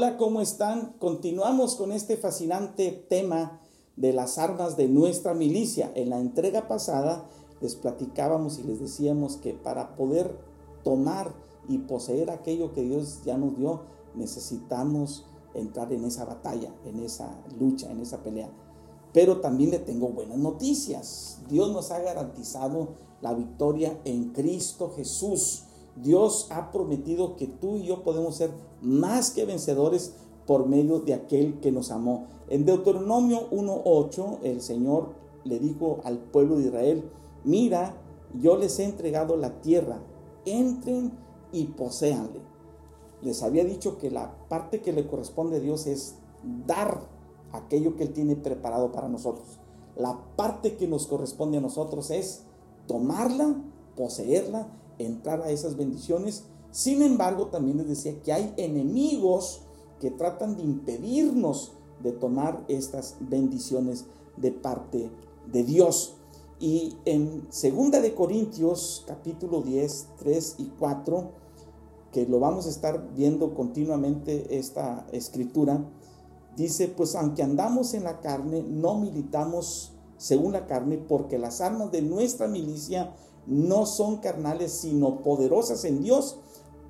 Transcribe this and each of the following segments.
Hola, ¿cómo están? Continuamos con este fascinante tema de las armas de nuestra milicia. En la entrega pasada les platicábamos y les decíamos que para poder tomar y poseer aquello que Dios ya nos dio, necesitamos entrar en esa batalla, en esa lucha, en esa pelea. Pero también le tengo buenas noticias. Dios nos ha garantizado la victoria en Cristo Jesús. Dios ha prometido que tú y yo podemos ser más que vencedores por medio de aquel que nos amó. En Deuteronomio 1.8 el Señor le dijo al pueblo de Israel, mira, yo les he entregado la tierra, entren y poséanle. Les había dicho que la parte que le corresponde a Dios es dar aquello que Él tiene preparado para nosotros. La parte que nos corresponde a nosotros es tomarla, poseerla, entrar a esas bendiciones. Sin embargo, también les decía que hay enemigos que tratan de impedirnos de tomar estas bendiciones de parte de Dios. Y en 2 de Corintios capítulo 10, 3 y 4, que lo vamos a estar viendo continuamente esta escritura, dice, pues aunque andamos en la carne, no militamos según la carne, porque las armas de nuestra milicia no son carnales, sino poderosas en Dios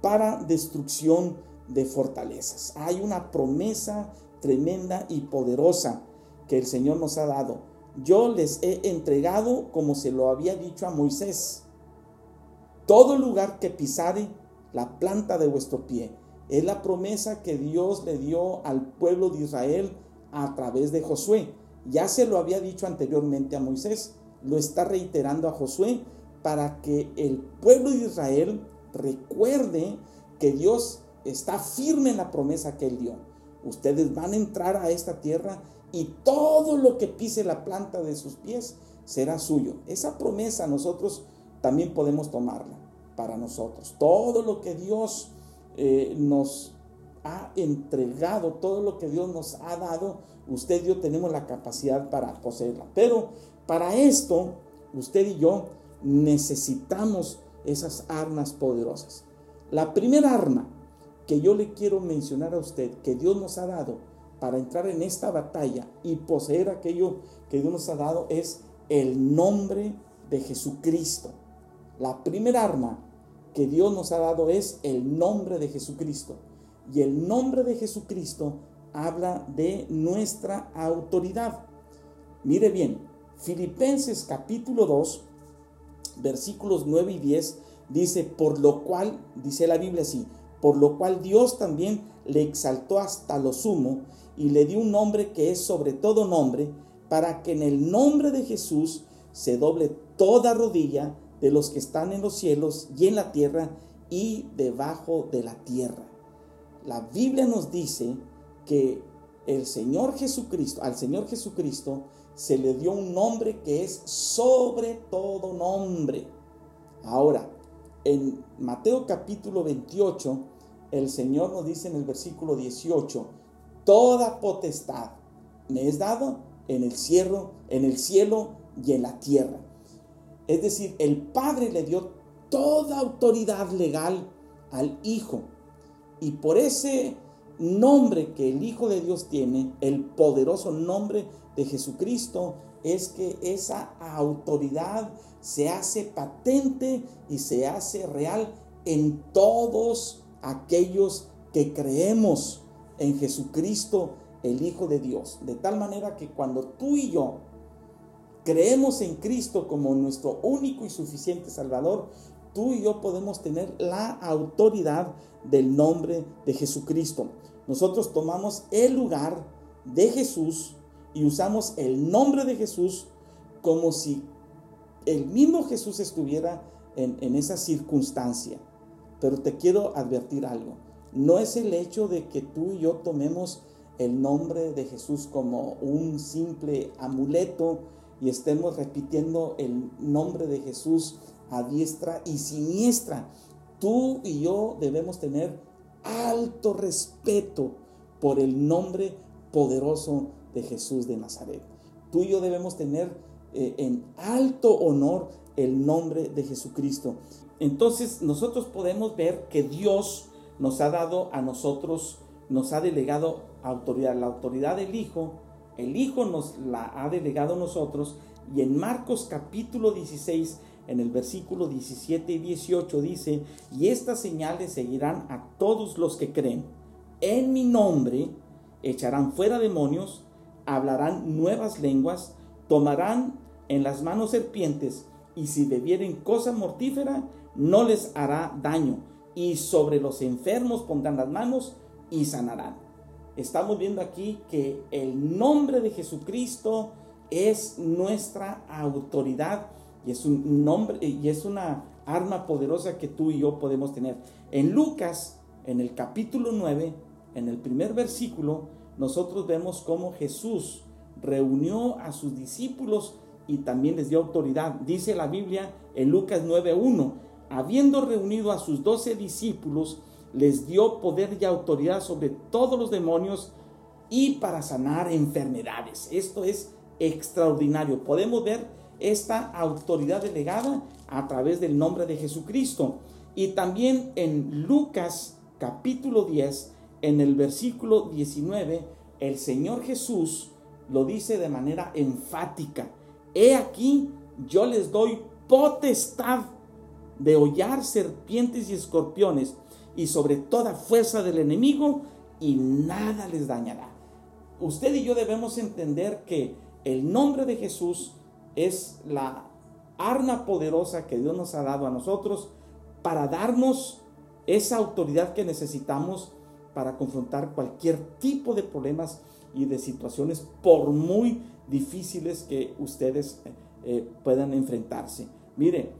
para destrucción de fortalezas. Hay una promesa tremenda y poderosa que el Señor nos ha dado. Yo les he entregado, como se lo había dicho a Moisés, todo lugar que pisare la planta de vuestro pie. Es la promesa que Dios le dio al pueblo de Israel a través de Josué. Ya se lo había dicho anteriormente a Moisés, lo está reiterando a Josué para que el pueblo de Israel recuerde que Dios está firme en la promesa que él dio. Ustedes van a entrar a esta tierra y todo lo que pise la planta de sus pies será suyo. Esa promesa nosotros también podemos tomarla para nosotros. Todo lo que Dios eh, nos ha entregado, todo lo que Dios nos ha dado, usted y yo tenemos la capacidad para poseerla. Pero para esto, usted y yo necesitamos esas armas poderosas. La primera arma que yo le quiero mencionar a usted, que Dios nos ha dado para entrar en esta batalla y poseer aquello que Dios nos ha dado, es el nombre de Jesucristo. La primera arma que Dios nos ha dado es el nombre de Jesucristo. Y el nombre de Jesucristo habla de nuestra autoridad. Mire bien, Filipenses capítulo 2, versículos 9 y 10 dice, por lo cual, dice la Biblia así, por lo cual Dios también le exaltó hasta lo sumo y le dio un nombre que es sobre todo nombre, para que en el nombre de Jesús se doble toda rodilla de los que están en los cielos y en la tierra y debajo de la tierra. La Biblia nos dice que el Señor Jesucristo, al Señor Jesucristo se le dio un nombre que es sobre todo nombre. Ahora, en Mateo capítulo 28, el Señor nos dice en el versículo 18, toda potestad me es dado en el cielo, en el cielo y en la tierra. Es decir, el Padre le dio toda autoridad legal al Hijo. Y por ese nombre que el Hijo de Dios tiene, el poderoso nombre de Jesucristo, es que esa autoridad se hace patente y se hace real en todos aquellos que creemos en Jesucristo, el Hijo de Dios. De tal manera que cuando tú y yo creemos en Cristo como nuestro único y suficiente Salvador, tú y yo podemos tener la autoridad del nombre de Jesucristo. Nosotros tomamos el lugar de Jesús y usamos el nombre de Jesús como si el mismo Jesús estuviera en, en esa circunstancia. Pero te quiero advertir algo. No es el hecho de que tú y yo tomemos el nombre de Jesús como un simple amuleto y estemos repitiendo el nombre de Jesús a diestra y siniestra. Tú y yo debemos tener alto respeto por el nombre poderoso de Jesús de Nazaret. Tú y yo debemos tener eh, en alto honor el nombre de Jesucristo. Entonces nosotros podemos ver que Dios nos ha dado a nosotros, nos ha delegado autoridad, la autoridad del Hijo, el Hijo nos la ha delegado a nosotros y en Marcos capítulo 16, en el versículo 17 y 18 dice, y estas señales seguirán a todos los que creen. En mi nombre echarán fuera demonios, hablarán nuevas lenguas, tomarán en las manos serpientes, y si bebieren cosa mortífera, no les hará daño, y sobre los enfermos pondrán las manos y sanarán. Estamos viendo aquí que el nombre de Jesucristo es nuestra autoridad y es un nombre y es una arma poderosa que tú y yo podemos tener. En Lucas, en el capítulo 9, en el primer versículo, nosotros vemos cómo Jesús reunió a sus discípulos y también les dio autoridad. Dice la Biblia en Lucas 9:1, habiendo reunido a sus doce discípulos, les dio poder y autoridad sobre todos los demonios y para sanar enfermedades. Esto es extraordinario. Podemos ver esta autoridad delegada a través del nombre de Jesucristo. Y también en Lucas capítulo 10, en el versículo 19, el Señor Jesús lo dice de manera enfática. He aquí, yo les doy potestad de hollar serpientes y escorpiones y sobre toda fuerza del enemigo y nada les dañará. Usted y yo debemos entender que el nombre de Jesús es la arma poderosa que Dios nos ha dado a nosotros para darnos esa autoridad que necesitamos para confrontar cualquier tipo de problemas y de situaciones por muy difíciles que ustedes eh, puedan enfrentarse. Mire,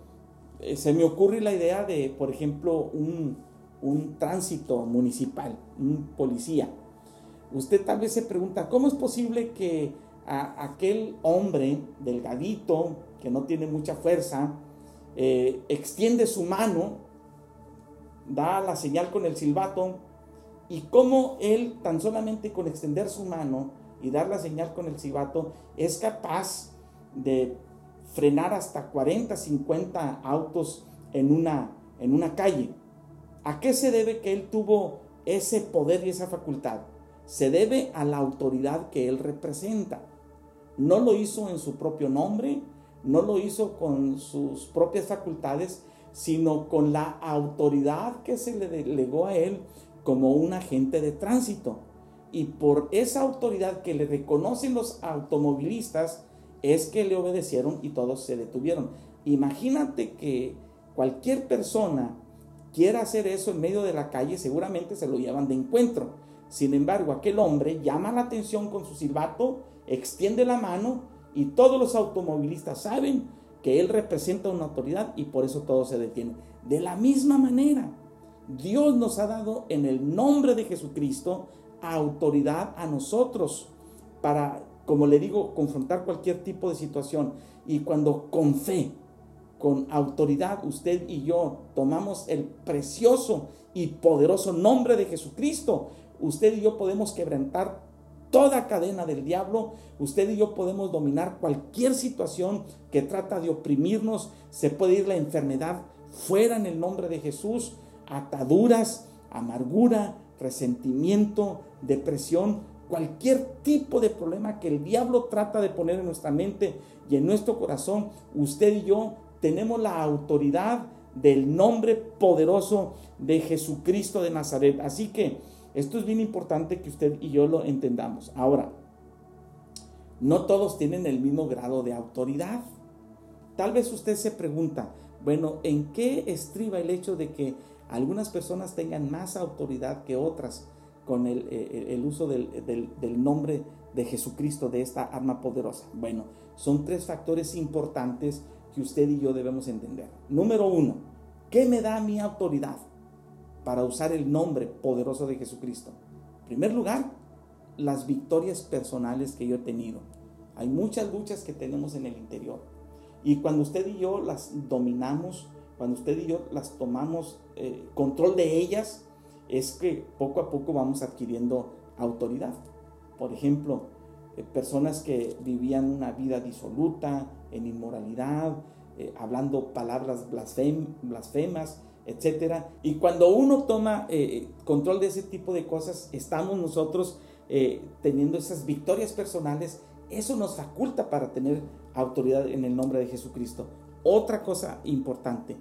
eh, se me ocurre la idea de, por ejemplo, un, un tránsito municipal, un policía. Usted tal vez se pregunta, ¿cómo es posible que a aquel hombre delgadito, que no tiene mucha fuerza, eh, extiende su mano, da la señal con el silbato, y cómo él tan solamente con extender su mano y dar la señal con el silbato es capaz de frenar hasta 40, 50 autos en una, en una calle. ¿A qué se debe que él tuvo ese poder y esa facultad? Se debe a la autoridad que él representa. No lo hizo en su propio nombre, no lo hizo con sus propias facultades, sino con la autoridad que se le delegó a él como un agente de tránsito. Y por esa autoridad que le reconocen los automovilistas es que le obedecieron y todos se detuvieron. Imagínate que cualquier persona quiera hacer eso en medio de la calle, seguramente se lo llevan de encuentro. Sin embargo, aquel hombre llama la atención con su silbato extiende la mano y todos los automovilistas saben que él representa una autoridad y por eso todo se detiene. De la misma manera, Dios nos ha dado en el nombre de Jesucristo autoridad a nosotros para, como le digo, confrontar cualquier tipo de situación. Y cuando con fe, con autoridad, usted y yo tomamos el precioso y poderoso nombre de Jesucristo, usted y yo podemos quebrantar toda cadena del diablo, usted y yo podemos dominar cualquier situación que trata de oprimirnos. Se puede ir la enfermedad fuera en el nombre de Jesús, ataduras, amargura, resentimiento, depresión, cualquier tipo de problema que el diablo trata de poner en nuestra mente y en nuestro corazón, usted y yo tenemos la autoridad del nombre poderoso de Jesucristo de Nazaret. Así que esto es bien importante que usted y yo lo entendamos. Ahora, no todos tienen el mismo grado de autoridad. Tal vez usted se pregunta, bueno, ¿en qué estriba el hecho de que algunas personas tengan más autoridad que otras con el, eh, uso del, del nombre de Jesucristo, de esta arma poderosa? Bueno, son tres factores importantes que usted y yo debemos entender. Número uno, ¿qué me da mi autoridad para usar el nombre poderoso de Jesucristo? En primer lugar, las victorias personales que yo he tenido. Hay muchas luchas que tenemos en el interior. Y cuando usted y yo las dominamos, cuando usted y yo las tomamos eh, control de ellas, es que poco a poco vamos adquiriendo autoridad. Por ejemplo, eh, personas que vivían una vida disoluta, en inmoralidad, eh, hablando palabras blasfemas, etc. Y cuando uno toma eh, control de ese tipo de cosas, estamos nosotros teniendo esas victorias personales, eso nos faculta para tener autoridad en el nombre de Jesucristo. Otra cosa importante,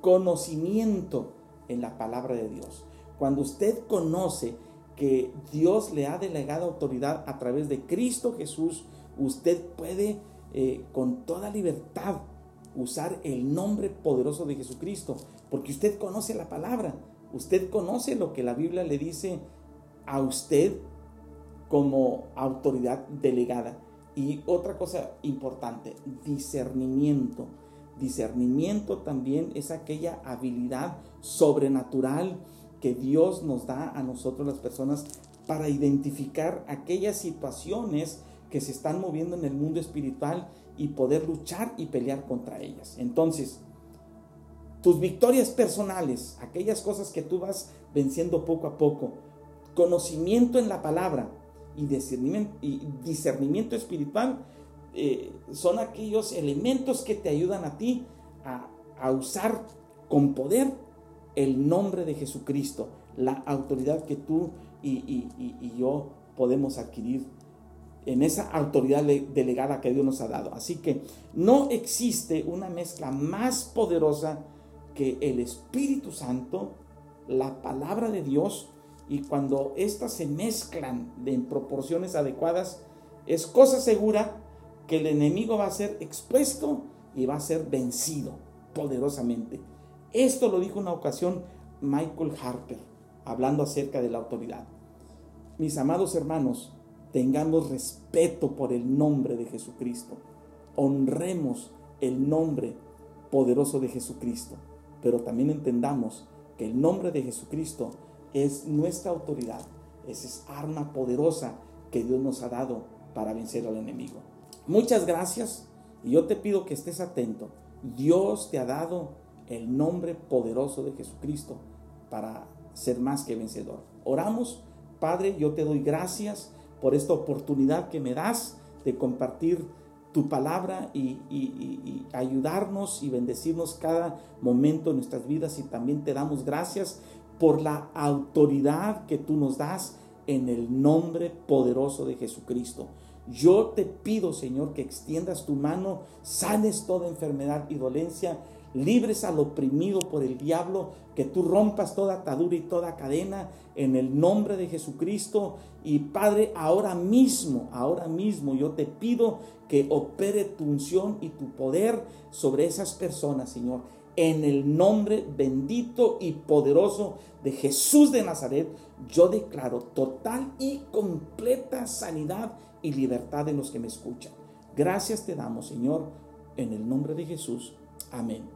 conocimiento en la palabra de Dios. Cuando usted conoce que Dios le ha delegado autoridad a través de Cristo Jesús, usted puede eh, con toda libertad usar el nombre poderoso de Jesucristo, porque usted conoce la palabra, usted conoce lo que la Biblia le dice a usted como autoridad delegada. Y otra cosa importante, discernimiento. Discernimiento también es aquella habilidad sobrenatural que Dios nos da a nosotros las personas para identificar aquellas situaciones que se están moviendo en el mundo espiritual y poder luchar y pelear contra ellas. Entonces, tus victorias personales, aquellas cosas que tú vas venciendo poco a poco, conocimiento en la palabra y discernimiento, espiritual, eh, son aquellos elementos que te ayudan a ti a, a usar con poder el nombre de Jesucristo, la autoridad que tú y, yo podemos adquirir en esa autoridad delegada que Dios nos ha dado. Así que no existe una mezcla más poderosa que el Espíritu Santo, la palabra de Dios, y cuando éstas se mezclan en proporciones adecuadas, es cosa segura que el enemigo va a ser expuesto y va a ser vencido poderosamente. Esto lo dijo una ocasión Michael Harper, hablando acerca de la autoridad. Mis amados hermanos, tengamos respeto por el nombre de Jesucristo. Honremos el nombre poderoso de Jesucristo. Pero también entendamos que el nombre de Jesucristo es nuestra autoridad. Esa es arma poderosa que Dios nos ha dado para vencer al enemigo. Muchas gracias y yo te pido que estés atento. Dios te ha dado el nombre poderoso de Jesucristo para ser más que vencedor. Oramos, Padre, yo te doy gracias por esta oportunidad que me das de compartir tu palabra y, ayudarnos y bendecirnos cada momento de nuestras vidas y también te damos gracias por la autoridad que tú nos das en el nombre poderoso de Jesucristo. Yo te pido, Señor, que extiendas tu mano, sanes toda enfermedad y dolencia libres al oprimido por el diablo, que tú rompas toda atadura y toda cadena en el nombre de Jesucristo. Y Padre, ahora mismo, ahora mismo yo te pido que opere tu unción y tu poder sobre esas personas, Señor. En el nombre bendito y poderoso de Jesús de Nazaret, yo declaro total y completa sanidad y libertad en los que me escuchan. Gracias te damos, Señor, en el nombre de Jesús. Amén.